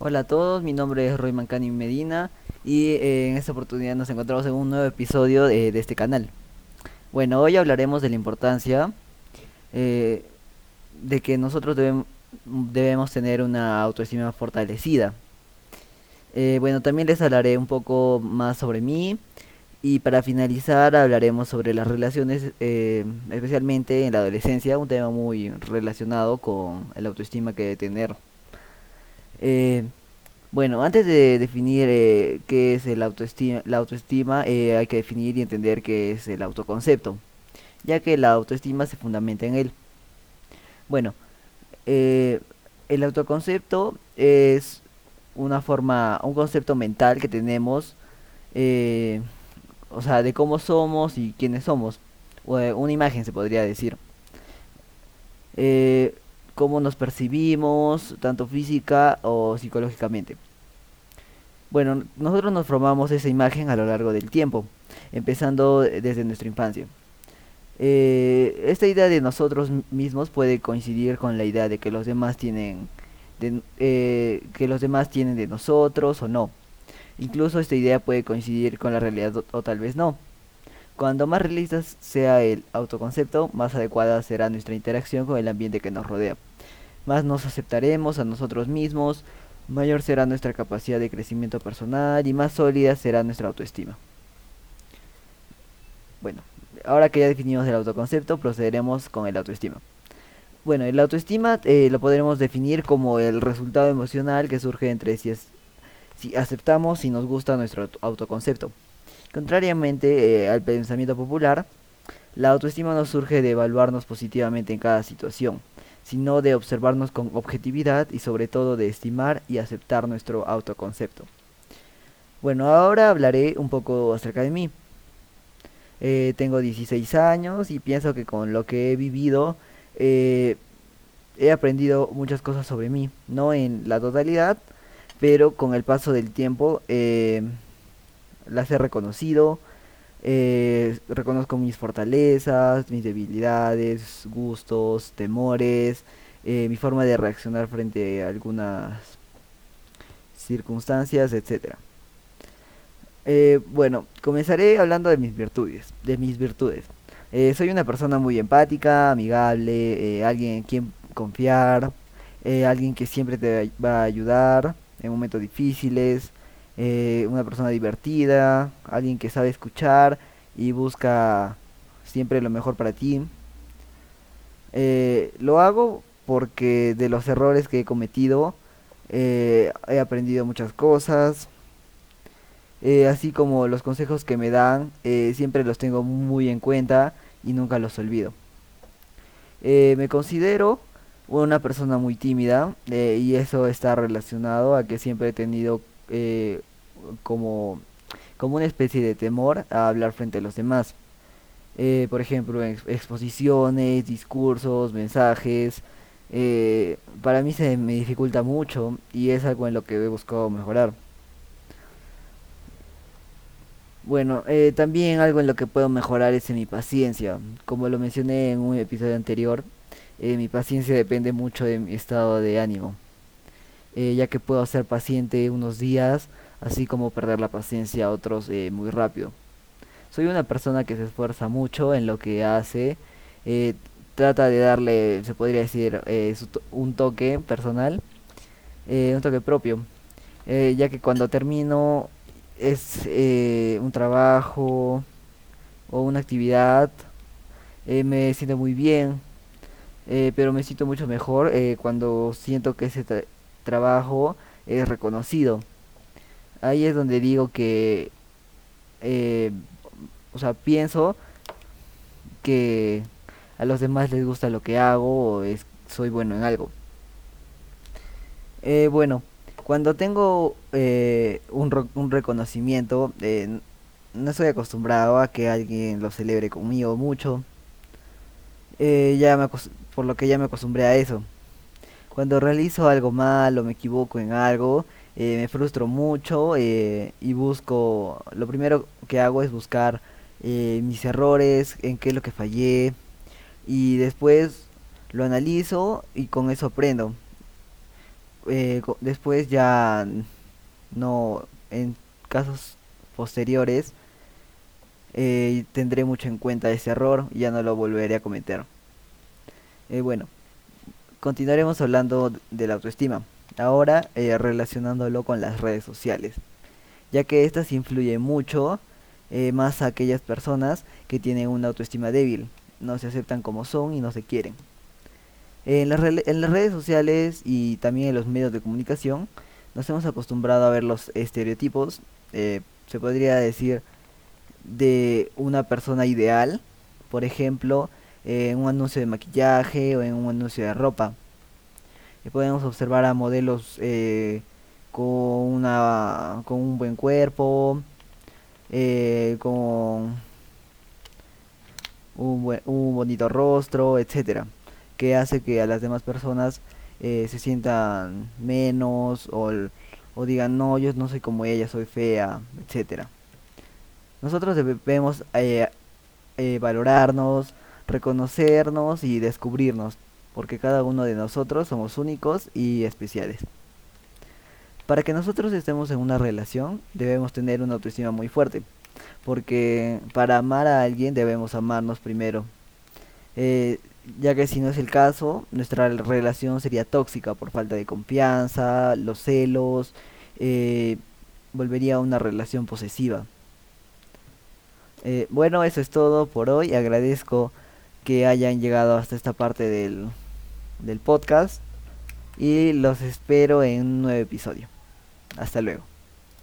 Hola a todos, mi nombre es Roy Mancani Medina y eh, en esta oportunidad nos encontramos en un nuevo episodio de, este canal. Bueno, hoy hablaremos de la importancia eh, de que nosotros debem- debemos tener una autoestima fortalecida. Eh, bueno, también les hablaré un poco más sobre mí y para finalizar hablaremos sobre las relaciones, eh, especialmente en la adolescencia, un tema muy relacionado con el autoestima que debe tener. Eh, Bueno, antes de definir eh, qué es el autoestima, la autoestima, eh, hay que definir y entender qué es el autoconcepto, ya que la autoestima se fundamenta en él. Bueno, el autoconcepto es una forma, un concepto mental que tenemos, o sea, de cómo somos y quiénes somos, o, una imagen se podría decir. Eh, cómo nos percibimos, tanto física o psicológicamente. Bueno, nosotros nos formamos esa imagen a lo largo del tiempo, empezando desde nuestra infancia. Eh, esta idea de nosotros mismos puede coincidir con la idea de que los demás tienen de, eh, que los demás tienen de nosotros o no. Incluso esta idea puede coincidir con la realidad o, o tal vez no. Cuando más realista sea el autoconcepto, más adecuada será nuestra interacción con el ambiente que nos rodea. Más nos aceptaremos a nosotros mismos, mayor será nuestra capacidad de crecimiento personal y más sólida será nuestra autoestima. Bueno, ahora que ya definimos el autoconcepto, procederemos con el autoestima. Bueno, el autoestima eh, lo podremos definir como el resultado emocional que surge entre si, es, si aceptamos y nos gusta nuestro auto- autoconcepto. Contrariamente eh, al pensamiento popular, la autoestima no surge de evaluarnos positivamente en cada situación, sino de observarnos con objetividad y sobre todo de estimar y aceptar nuestro autoconcepto. Bueno, ahora hablaré un poco acerca de mí. Eh, tengo 16 años y pienso que con lo que he vivido eh, he aprendido muchas cosas sobre mí, no en la totalidad, pero con el paso del tiempo eh, las he reconocido, eh, reconozco mis fortalezas, mis debilidades, gustos, temores, eh, mi forma de reaccionar frente a algunas circunstancias, etcétera. Eh, bueno, comenzaré hablando de mis virtudes, de mis virtudes. Eh, soy una persona muy empática, amigable, alguien en quien confiar, alguien que siempre te va a ayudar en momentos difíciles, eh, una persona divertida, alguien que sabe escuchar y busca siempre lo mejor para ti. Eh, lo hago porque de los errores que he cometido eh, he aprendido muchas cosas, así como los consejos que me dan, siempre los tengo muy en cuenta y nunca los olvido. Me considero una persona muy tímida y eso está relacionado a que siempre he tenido como, como una especie de temor a hablar frente a los demás. Eh, por ejemplo, en ex- exposiciones, discursos, mensajes. eh, para mí se me dificulta mucho y es algo en lo que he buscado mejorar. Bueno, eh, también algo en lo que puedo mejorar es en mi paciencia. Como lo mencioné en un episodio anterior, mi paciencia depende mucho de mi estado de ánimo, ya que puedo ser paciente unos días, así como perder la paciencia otros eh, muy rápido. Soy una persona que se esfuerza mucho en lo que hace, eh, trata de darle, se podría decir, eh, un toque personal, un toque propio, ya que cuando termino es un trabajo o una actividad, me siento muy bien, pero me siento mucho mejor cuando siento que ese tra- trabajo es reconocido. Ahí es donde digo que, eh, o sea, pienso que a los demás les gusta lo que hago o es, soy bueno en algo. Eh, bueno, cuando tengo eh, un, un reconocimiento, eh, no estoy acostumbrado a que alguien lo celebre conmigo mucho. ya me por lo que ya me acostumbré a eso. Cuando realizo algo mal o me equivoco en algo, eh, me frustro mucho eh, y busco, lo primero que hago es buscar eh, mis errores, en qué es lo que fallé y después lo analizo y con eso aprendo. después ya no, en casos posteriores, tendré mucho en cuenta ese error y ya no lo volveré a cometer. Bueno, continuaremos hablando de la autoestima, ahora eh, relacionándolo con las redes sociales, ya que estas influyen mucho eh, más a aquellas personas que tienen una autoestima débil, no se aceptan como son y no se quieren. En las, redes sociales y también en los medios de comunicación nos hemos acostumbrado a ver los estereotipos, eh, se podría decir, de una persona ideal, por ejemplo, en un anuncio de maquillaje o en un anuncio de ropa. Podemos observar a modelos eh, con una, con un buen cuerpo, eh, con un, buen- un bonito rostro, etcétera, que hace que a las demás personas eh, se sientan menos o, o digan, no, yo no soy como ella, soy fea, etcétera. Nosotros debemos valorarnos, reconocernos y descubrirnos, porque cada uno de nosotros somos únicos y especiales. Para que nosotros estemos en una relación, debemos tener una autoestima muy fuerte, porque para amar a alguien debemos amarnos primero, eh, ya que si no es el caso, nuestra relación sería tóxica por falta de confianza, los celos, eh, volvería a una relación posesiva. Eh, bueno, eso es todo por hoy. Agradezco que hayan llegado hasta esta parte del, del podcast y los espero en un nuevo episodio. Hasta luego.